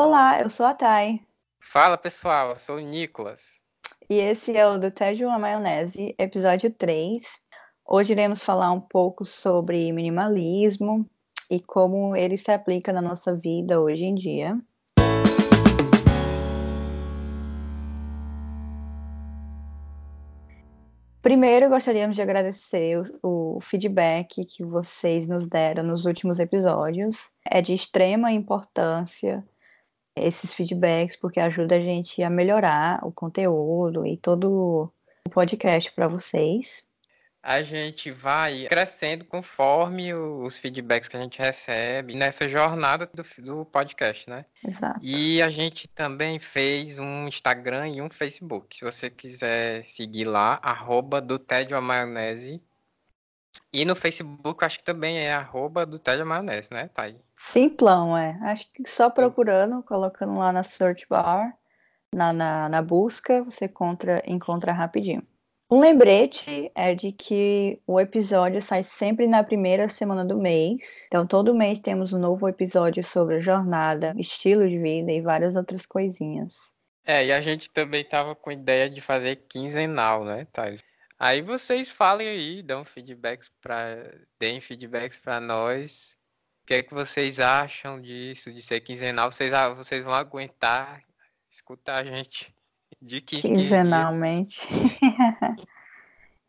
Olá, eu sou a Thay. Fala pessoal, eu sou o Nicolas. E esse é o do Tédio a Maionese, episódio 3. Hoje iremos falar um pouco sobre minimalismo e como ele se aplica na nossa vida hoje em dia. Primeiro, gostaríamos de agradecer o, o, feedback que vocês nos deram nos últimos episódios. É de extrema importância esses feedbacks, porque ajuda a gente a melhorar o conteúdo e todo o podcast para vocês. A gente vai crescendo conforme os feedbacks que a gente recebe nessa jornada do, do podcast, né? Exato. E a gente também fez um Instagram e um Facebook. Se você quiser seguir lá, arroba do Tédio a Maionese. E no Facebook, acho que também é arroba do Tédio a Maionese, né, Thay? Simplão, é. Acho que só procurando, colocando lá na search bar, na, na, na busca, você encontra, encontra rapidinho. Um lembrete é de que o episódio sai sempre na primeira semana do mês. Então, todo mês temos um novo episódio sobre a jornada, estilo de vida e várias outras coisinhas. É, e a gente também tava com ideia de fazer quinzenal, né, Thales? Aí vocês falem aí, dão feedbacks para, deem feedbacks para nós que é que vocês acham disso, de ser quinzenal? Vocês, ah, vocês vão aguentar escutar a gente de 15 Quinzenalmente.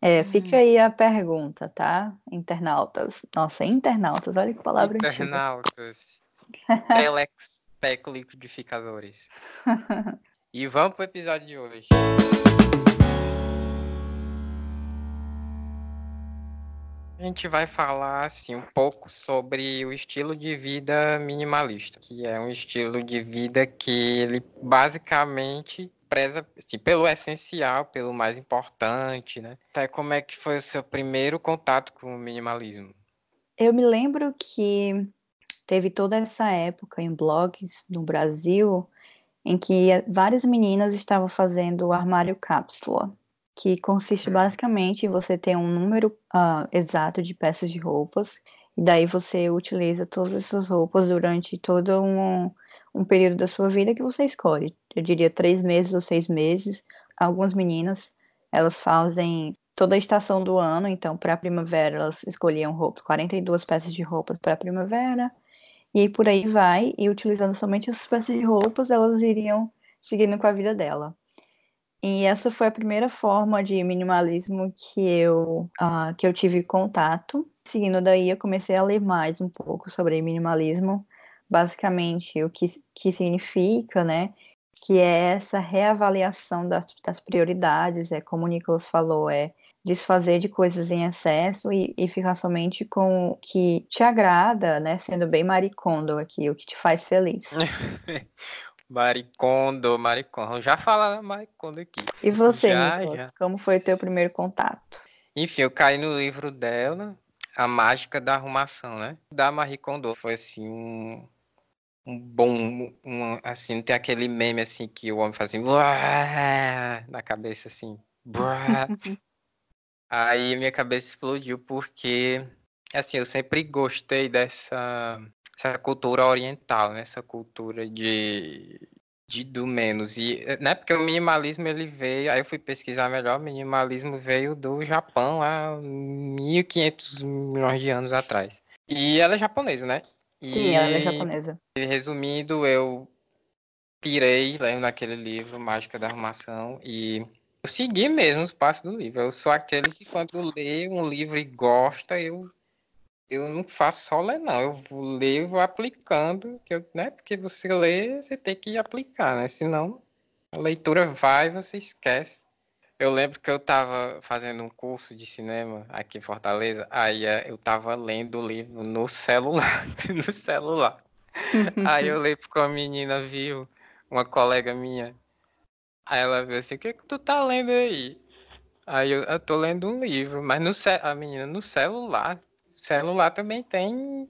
é, fica aí a pergunta, tá? Internautas. Nossa, internautas, olha que palavra Internautas. Telex liquidificadores. e vamos pro episódio de hoje. A gente vai falar assim um pouco sobre o estilo de vida minimalista, que é um estilo de vida que ele basicamente preza assim, pelo essencial, pelo mais importante, né? Então, como é que foi o seu primeiro contato com o minimalismo? Eu me lembro que teve toda essa época em blogs no Brasil em que várias meninas estavam fazendo o armário cápsula que consiste basicamente em você ter um número uh, exato de peças de roupas, e daí você utiliza todas essas roupas durante todo um, um período da sua vida que você escolhe. Eu diria três meses ou seis meses. Algumas meninas, elas fazem toda a estação do ano, então para a primavera elas escolhiam roupas, 42 peças de roupas para a primavera, e por aí vai, e utilizando somente essas peças de roupas, elas iriam seguindo com a vida dela. E essa foi a primeira forma de minimalismo que eu, uh, que eu tive contato. Seguindo daí, eu comecei a ler mais um pouco sobre minimalismo, basicamente o que, que significa, né? Que é essa reavaliação das, das prioridades, é como o Nicolas falou, é desfazer de coisas em excesso e, e, ficar somente com o que te agrada, né? Sendo bem maricondo aqui, o que te faz feliz. Maricondo, Maricondo. Já falaram Maricondo aqui. E você, já, Nicolas, já. como foi o teu primeiro contato? Enfim, eu caí no livro dela, A Mágica da Arrumação, né? Da Marie Kondo. Foi assim um, um bom, um, assim, tem aquele meme assim que o homem faz assim, na cabeça assim. Aí minha cabeça explodiu porque assim, eu sempre gostei dessa essa cultura oriental, né? essa cultura de, de do menos. E, né, porque o minimalismo ele veio, aí eu fui pesquisar melhor, o minimalismo veio do Japão há 1500 milhões de anos atrás. E ela é japonesa, né? E, Sim, ela é japonesa. Resumindo, eu pirei lendo aquele livro, Mágica da Arrumação, e eu segui mesmo os passos do livro. Eu sou aquele que quando lê um livro e gosta, eu eu não faço só ler, não. Eu vou ler e vou aplicando, que eu, né? Porque você lê, você tem que aplicar, né? Senão a leitura vai e você esquece. Eu lembro que eu estava fazendo um curso de cinema aqui em Fortaleza, aí eh, eu estava lendo o livro no celular, no celular. aí eu lembro que a menina viu, uma colega minha, aí ela viu assim, o que, que tu tá lendo aí? Aí eu, eu tô lendo um livro, mas no a menina no celular, celular também tem.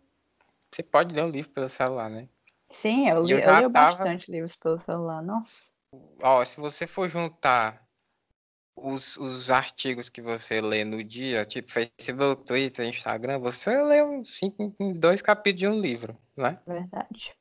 Você pode ler um livro pelo celular, né? Sim, eu, li, eu, eu leio tava... bastante livros pelo celular, nossa. Ó, se você for juntar os, os artigos que você lê no dia, tipo Facebook, Twitter, Instagram, você lê uns cinco, dois capítulos de um livro, né? Verdade.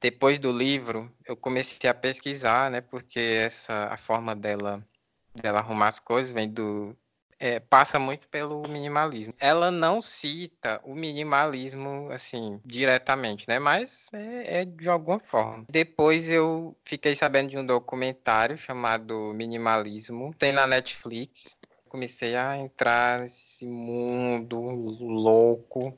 depois do livro, eu comecei a pesquisar, né? Porque essa a forma dela dela arrumar as coisas vem do é, passa muito pelo minimalismo. Ela não cita o minimalismo assim diretamente, né? Mas é, é, de alguma forma. Depois eu fiquei sabendo de um documentário chamado Minimalismo, tem na Netflix. Comecei a entrar nesse mundo louco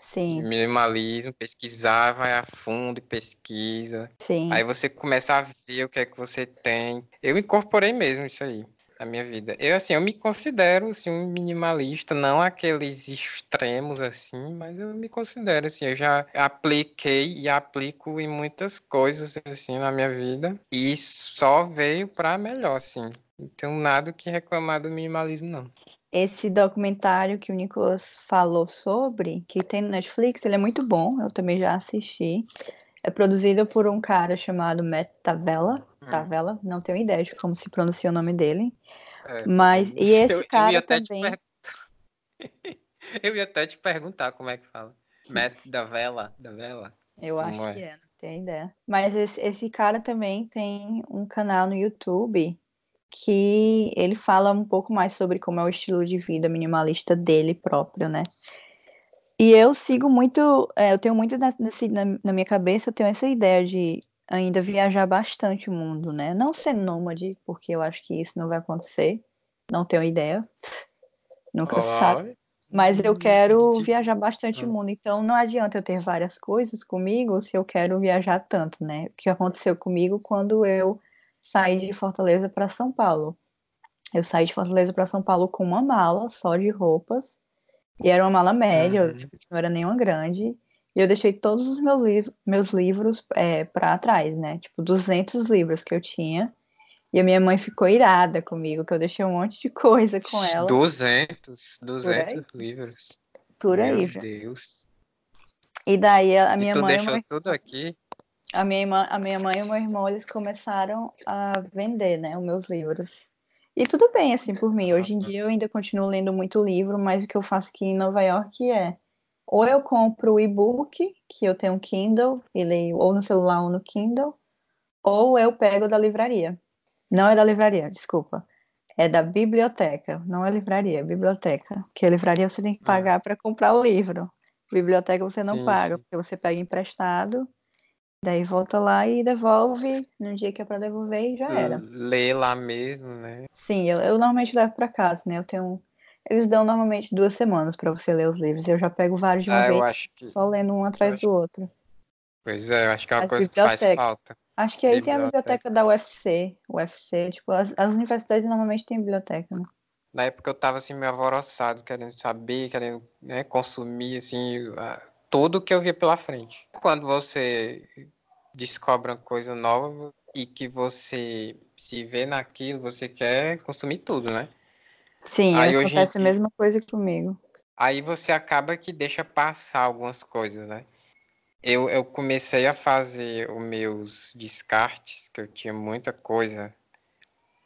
Sim. Minimalismo, pesquisar, vai a fundo e pesquisa. Sim. Aí você começa a ver o que é que você tem. Eu incorporei mesmo isso aí na minha vida. Eu, assim, eu me considero, assim, um minimalista, não aqueles extremos, assim, mas eu me considero, assim, eu já apliquei e aplico em muitas coisas, assim, na minha vida, e só veio para melhor, assim. Tenho nada que reclamar do minimalismo, não. Esse documentário que o Nicolas falou sobre, que tem no Netflix, ele é muito bom, eu também já assisti. É produzido por um cara chamado Matt Tavella. Hum. Tavella, não tenho ideia de como se pronuncia o nome dele. É, Mas, e esse eu, cara eu também... eu ia até te perguntar como é que fala. Matt da Vela, da Vela. Eu acho é? que é, não tenho ideia. Mas esse, esse cara também tem um canal no YouTube que ele fala um pouco mais sobre como é o estilo de vida minimalista dele próprio, né? E eu sigo muito, é, eu tenho muito nesse, na, na, minha cabeça, eu tenho essa ideia de ainda viajar bastante o mundo, né? Não ser nômade, porque eu acho que isso não vai acontecer, não tenho ideia, nunca oh. sabe. Mas eu quero viajar bastante o mundo, então não adianta eu ter várias coisas comigo se eu quero viajar tanto, né? O que aconteceu comigo quando eu saí de Fortaleza para São Paulo. Eu saí de Fortaleza para São Paulo com uma mala só de roupas, e era uma mala média, uhum. não era nenhuma grande, e eu deixei todos os meus, liv meus livros é, para trás, né? Tipo, 200 livros que eu tinha. E a minha mãe ficou irada comigo, que eu deixei um monte de coisa com ela. 200, 200 Por livros. Por aí, Meu Deus. E daí a minha e tu mãe. deixou tudo aqui? a minha, irmã, a minha mãe e o meu irmão, eles começaram a vender, né, os meus livros. E tudo bem, assim, por mim. Hoje em dia eu ainda continuo lendo muito livro, mas o que eu faço aqui em Nova York é ou eu compro o e-book, que eu tenho um Kindle, e leio ou no celular ou no Kindle, ou eu pego da livraria. Não é da livraria, desculpa. É da biblioteca, não é livraria, é biblioteca. Porque a livraria você tem que ah. pagar para comprar o livro. Biblioteca você não sim, paga, sim. porque você pega emprestado Daí volta lá e devolve no dia que é para devolver e já era. Lê lá mesmo, né? Sim, eu, eu normalmente levo para casa, né? Eu tenho. Eles dão normalmente duas semanas para você ler os livros. Eu já pego vários de uma ah, vez, eu acho que... só lendo um atrás acho... do outro. Pois é, eu acho que é uma as coisa que faz falta. Acho que aí biblioteca. tem a biblioteca da UFC. UFC, tipo, as, as universidades normalmente têm biblioteca, né? Na época eu tava assim, meio alvoroçado, querendo saber, querendo né, consumir, assim, tudo que eu via pela frente. Quando você descobre uma coisa nova e que você se vê naquilo, você quer consumir tudo, né? Sim, Aí, acontece a mesma coisa comigo. Aí você acaba que deixa passar algumas coisas, né? Eu, eu comecei a fazer os meus descartes, que eu tinha muita coisa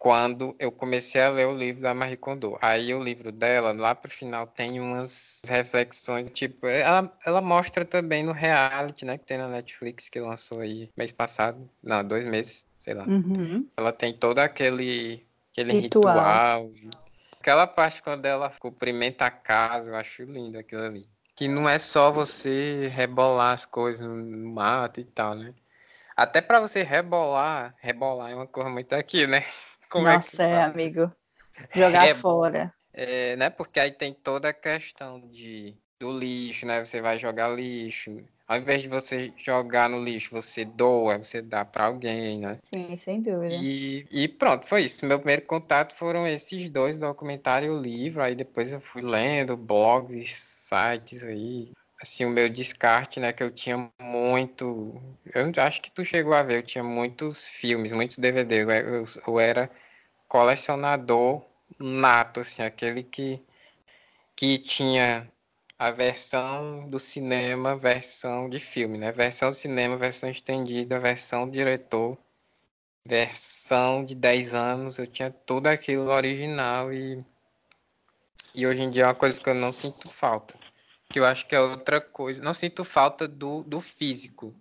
quando eu comecei a ler o livro da Marie Kondo. Aí o livro dela, lá pro final, tem umas reflexões, tipo, ela, ela mostra também no reality, né, que tem na Netflix, que lançou aí mês passado, não, dois meses, sei lá. Uhum. Ela tem todo aquele, aquele ritual. ritual. Aquela parte quando ela cumprimenta a casa, eu acho lindo aquilo ali. Que não é só você rebolar as coisas no mato e tal, né? Até para você rebolar, rebolar é uma coisa muito aqui, né? Como é Nossa, é, é amigo. Jogar é, fora. É, né? Porque aí tem toda a questão de do lixo, né? Você vai jogar lixo. Ao invés de você jogar no lixo, você doa, você dá para alguém, né? Sim, sem dúvida. E, e pronto, foi isso. Meu primeiro contato foram esses dois, documentário e o livro. Aí depois eu fui lendo blogs, sites aí. Assim, o meu descarte, né? Que eu tinha muito. Eu acho que tu chegou a ver, eu tinha muitos filmes, muitos DVD. Eu, eu, eu era colecionador nato, assim, aquele que, que tinha a versão do cinema, versão de filme, né? Versão do cinema, versão estendida, versão do diretor, versão de 10 anos, eu tinha tudo aquilo original e, e hoje em dia é uma coisa que eu não sinto falta. Que eu acho que é outra coisa. Não sinto falta do, do físico.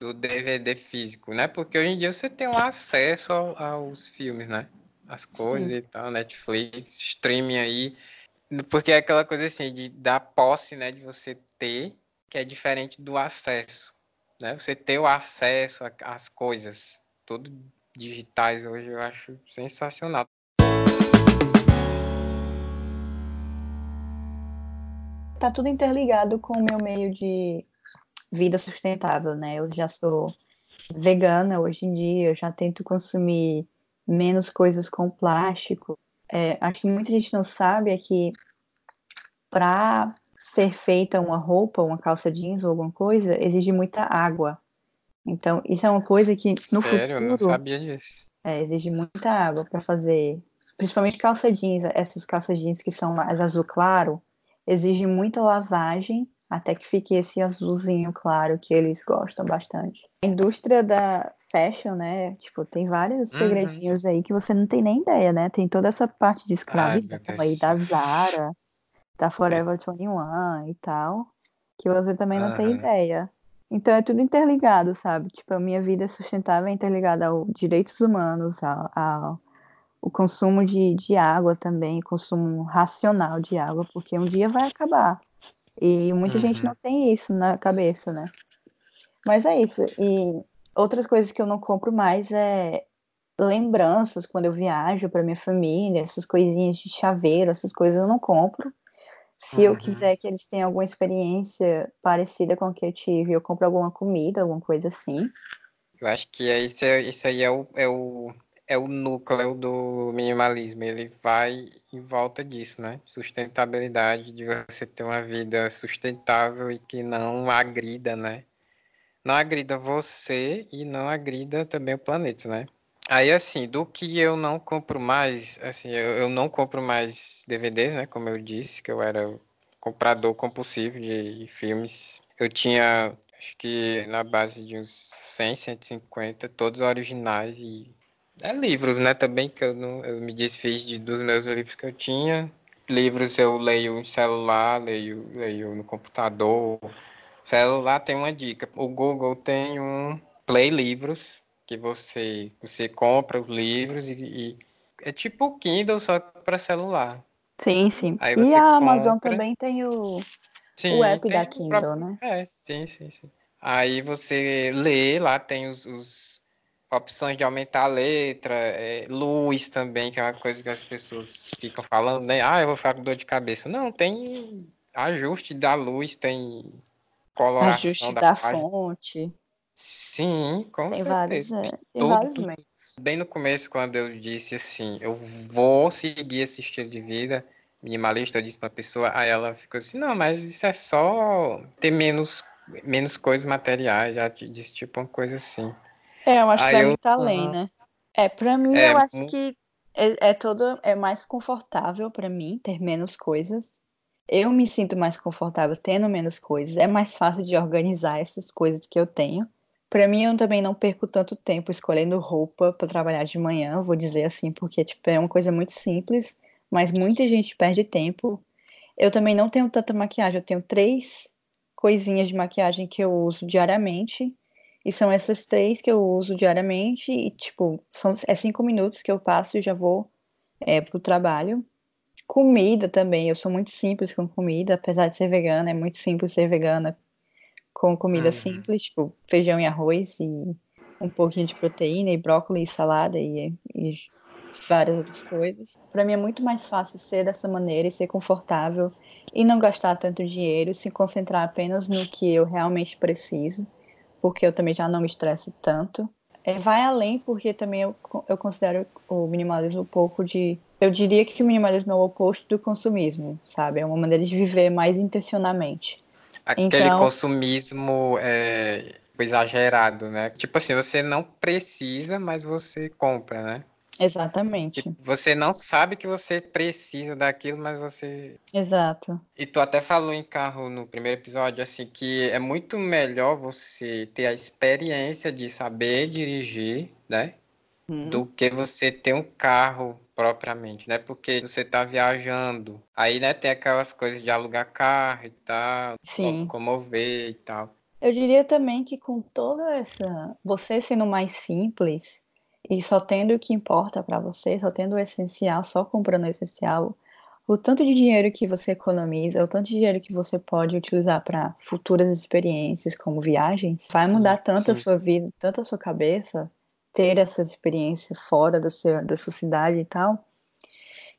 do DVD físico, né? Porque hoje em dia você tem um acesso ao, aos filmes, né? As coisas Sim. e tal, Netflix, streaming aí. Porque é aquela coisa assim, de dar posse, né? De você ter, que é diferente do acesso. Né? Você ter o acesso às coisas, tudo digitais hoje, eu acho sensacional. Tá tudo interligado com o meu meio de vida sustentável, né? Eu já sou vegana hoje em dia, eu já tento consumir menos coisas com plástico. É, acho que muita gente não sabe é que para ser feita uma roupa, uma calça jeans ou alguma coisa, exige muita água. Então, isso é uma coisa que no Sério? futuro... Eu não sabia disso. É, exige muita água para fazer, principalmente calça jeans, essas calças jeans que são mais azul claro, exige muita lavagem até que fique esse azulzinho claro que eles gostam bastante. A indústria da fashion, né? Tipo, tem vários uhum. segredinhos aí que você não tem nem ideia, né? Tem toda essa parte de escravidão aí da Zara, da Forever 21 e tal, que você também não uhum. tem ideia. Então é tudo interligado, sabe? Tipo, a minha vida sustentável é interligada aos direitos humanos, ao, ao o consumo de, de água também, consumo racional de água, porque um dia vai acabar. E muita uhum. gente não tem isso na cabeça, né? Mas é isso. E outras coisas que eu não compro mais é lembranças quando eu viajo para minha família, essas coisinhas de chaveiro, essas coisas eu não compro. Se uhum. eu quiser que eles tenham alguma experiência parecida com a que eu tive, eu compro alguma comida, alguma coisa assim. Eu acho que é isso, é, isso aí é o, é o é o núcleo do minimalismo. Ele vai em volta disso, né? Sustentabilidade, de você ter uma vida sustentável e que não agrida, né? Não agrida você e não agrida também o planeta, né? Aí, assim, do que eu não compro mais, assim, eu, eu não compro mais DVDs, né? Como eu disse, que eu era comprador compulsivo de filmes. Eu tinha, acho que na base de uns 100, 150, todos originais e é livros, né? Também que eu, não, eu me desfiz de, dos meus livros que eu tinha. Livros eu leio em celular, leio, leio no computador. Celular tem uma dica. O Google tem um Play Livros, que você, você compra os livros e, e é tipo o Kindle, só para celular. Sim, sim. e a Amazon compra... também tem o, sim, o app da Kindle, próprio... né? É, sim, sim, sim. Aí você lê, lá tem os, os opções de aumentar a letra, é, luz também, que é uma coisa que as pessoas ficam falando, né? Ah, eu vou ficar com dor de cabeça. Não, tem ajuste da luz, tem coloração ajuste da, da fonte. Sim, com tem certeza. Vários, é, tem tudo, vários meios. Bem no começo, quando eu disse assim, eu vou seguir esse estilo de vida minimalista, eu disse para a pessoa, aí ela ficou assim, não, mas isso é só ter menos, menos coisas materiais, já disse tipo uma coisa assim. É, eu acho Aí que é eu... muito além, né? É, pra mim, é, eu acho que é, é todo. É mais confortável para mim ter menos coisas. Eu me sinto mais confortável tendo menos coisas. É mais fácil de organizar essas coisas que eu tenho. Para mim, eu também não perco tanto tempo escolhendo roupa para trabalhar de manhã, vou dizer assim, porque tipo, é uma coisa muito simples, mas muita gente perde tempo. Eu também não tenho tanta maquiagem, eu tenho três coisinhas de maquiagem que eu uso diariamente e são essas três que eu uso diariamente e, tipo, são, é cinco minutos que eu passo e já vou é, pro trabalho. Comida também, eu sou muito simples com comida, apesar de ser vegana, é muito simples ser vegana com comida uhum. simples, tipo, feijão e arroz e um pouquinho de proteína e brócolis e salada e, e várias outras coisas. Para mim é muito mais fácil ser dessa maneira e ser confortável e não gastar tanto dinheiro, se concentrar apenas no que eu realmente preciso porque eu também já não me estresso tanto. É, vai além, porque também eu, eu considero o minimalismo um pouco de. Eu diria que o minimalismo é o oposto do consumismo, sabe? É uma maneira de viver mais intencionalmente. Aquele então, consumismo é, exagerado, né? Tipo assim, você não precisa, mas você compra, né? Exatamente. Tipo, você não sabe que você precisa daquilo, mas você. Exato. E tu até falou em carro no primeiro episódio, assim, que é muito melhor você ter a experiência de saber dirigir, né? Hum. Do que você ter um carro propriamente, né? Porque você tá viajando. Aí, né, tem aquelas coisas de alugar carro e tal, Sim. locomover e tal. Eu diria também que com toda essa. Você sendo mais simples e só tendo o que importa para você, só tendo o essencial, só comprando o essencial, o tanto de dinheiro que você economiza, o tanto de dinheiro que você pode utilizar para futuras experiências, como viagens, vai mudar tanto sim. a sua vida, tanto a sua cabeça, ter essa experiência fora do seu, da sua cidade e tal,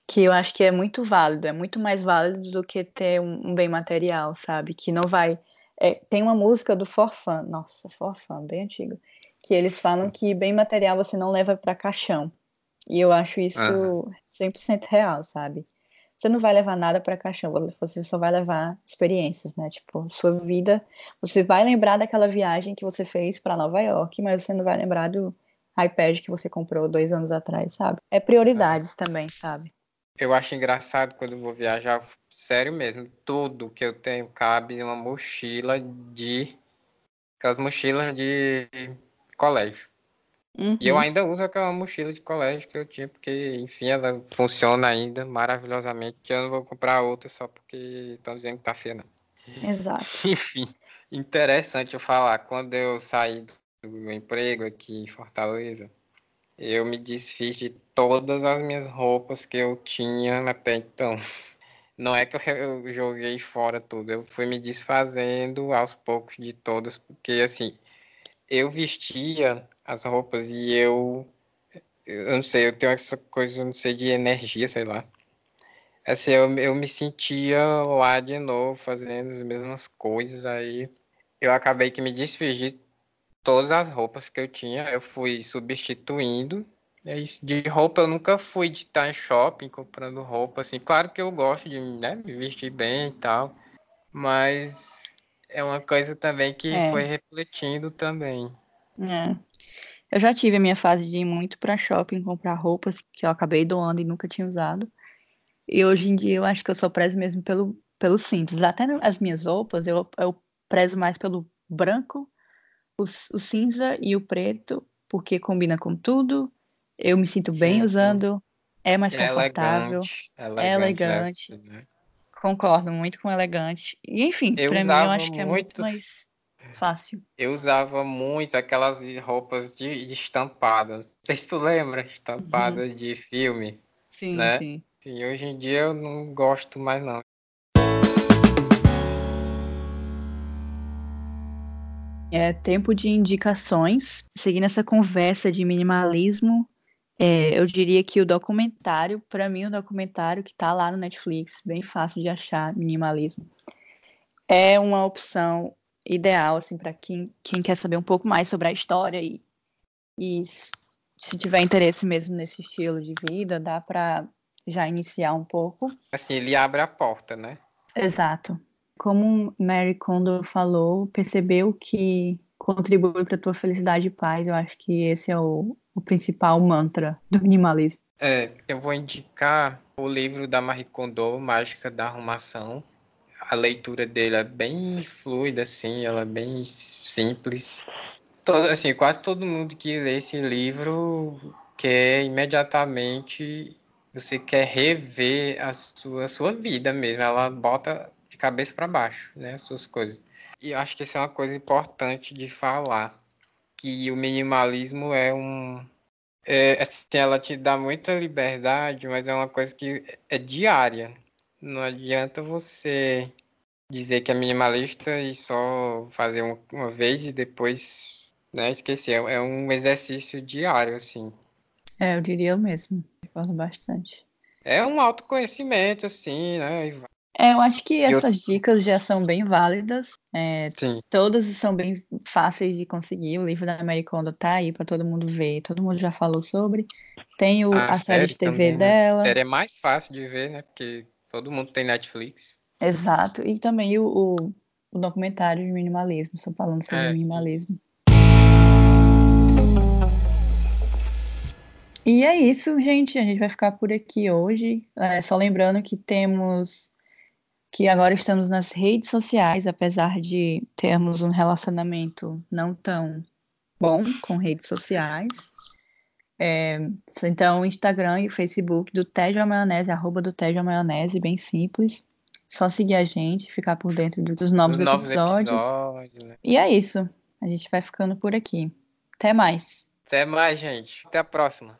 que eu acho que é muito válido, é muito mais válido do que ter um, um bem material, sabe? Que não vai. É, tem uma música do Forfan, nossa, Forfan, bem antigo, que eles falam que bem material você não leva para caixão. E eu acho isso uhum. 100% real, sabe? você não vai levar nada para caixão, você só vai levar experiências, né? Tipo, sua vida, você vai lembrar daquela viagem que você fez para Nova York, mas você não vai lembrar do iPad que você comprou dois anos atrás, sabe? É prioridades também, sabe? Eu acho engraçado quando eu vou viajar, sério mesmo, tudo que eu tenho cabe em uma mochila de. aquelas mochilas de colégio. Uhum. E eu uhum. ainda uso aquela mochila de colégio que eu tinha, porque, enfim, ela funciona ainda maravilhosamente. Eu não vou comprar outra só porque estão dizendo que tá feia, não. Exato. enfim, interessante eu falar. Quando eu saí do meu emprego aqui em Fortaleza, eu me desfiz de todas as minhas roupas que eu tinha até então. Não é que eu joguei fora tudo, eu fui me desfazendo aos poucos de todas, porque assim, eu vestia as roupas e eu. Eu não sei, eu tenho essa coisa, não sei, de energia, sei lá. Assim, eu, eu me sentia lá de novo, fazendo as mesmas coisas, aí eu acabei que me desfiz de todas as roupas que eu tinha, eu fui substituindo. De roupa eu nunca fui de estar em shopping comprando roupa, assim, claro que eu gosto de né, me vestir bem e tal, mas é uma coisa também que é. foi refletindo também. É. Eu já tive a minha fase de ir muito para shopping comprar roupas que eu acabei doando e nunca tinha usado. E hoje em dia eu acho que eu só prezo mesmo pelo, pelo simples. Até as minhas roupas eu, eu prezo mais pelo branco, o, o cinza e o preto, porque combina com tudo. Eu me sinto bem usando, é mais é confortável, elegante, é elegante. É elegante. Né? Concordo muito com elegante. E enfim, para mim eu acho que é muito mais fácil. Eu usava muito aquelas roupas de, de estampadas. Não sei se tu lembra, estampadas uhum. de filme. Sim, né? sim. E hoje em dia eu não gosto mais não. É tempo de indicações. Seguindo essa conversa de minimalismo, é, eu diria que o documentário, para mim, o documentário que está lá no Netflix, bem fácil de achar, minimalismo, é uma opção ideal assim para quem, quem quer saber um pouco mais sobre a história e, e se tiver interesse mesmo nesse estilo de vida, dá para já iniciar um pouco. Assim, ele abre a porta, né? Exato. Como Mary Kondo falou, percebeu que contribui para tua felicidade e paz. Eu acho que esse é o, o principal mantra do minimalismo. É, eu vou indicar o livro da Marie Kondo, Mágica da Arrumação, a leitura dele é bem fluida, assim, ela é bem simples. Todo, assim, quase todo mundo que lê esse livro quer imediatamente, você quer rever a sua, a sua vida mesmo, ela bota de cabeça para baixo, né, as suas coisas. E eu acho que isso é uma coisa importante de falar, que o minimalismo é um é, assim, ela te dá muita liberdade, mas é uma coisa que é diária. Não adianta você dizer que é minimalista e só fazer uma vez e depois né, esquecer. É um exercício diário, assim. É, eu diria o mesmo. Concordo bastante. É um autoconhecimento, assim, né? É, eu acho que essas eu... dicas já são bem válidas. É, Sim. Todas são bem fáceis de conseguir. O livro da Mary Kondo tá aí para todo mundo ver. Todo mundo já falou sobre. Tem o, a, a série, série, de TV também, né? dela. A série é mais fácil de ver, né? Porque Todo mundo tem Netflix. Exato. E também o, o, o documentário de minimalismo, estou falando sobre é, minimalismo. E é isso, gente. A gente vai ficar por aqui hoje. É, só lembrando que temos que agora estamos nas redes sociais, apesar de termos um relacionamento não tão bom com redes sociais. É, então, o Instagram e o Facebook do Tejo Maionese, arroba do Tejo Maionese, bem simples. Só seguir a gente, ficar por dentro dos novos, Os novos episódios. episódios. né? E é isso. A gente vai ficando por aqui. Até mais. Até mais, gente. Até a próxima.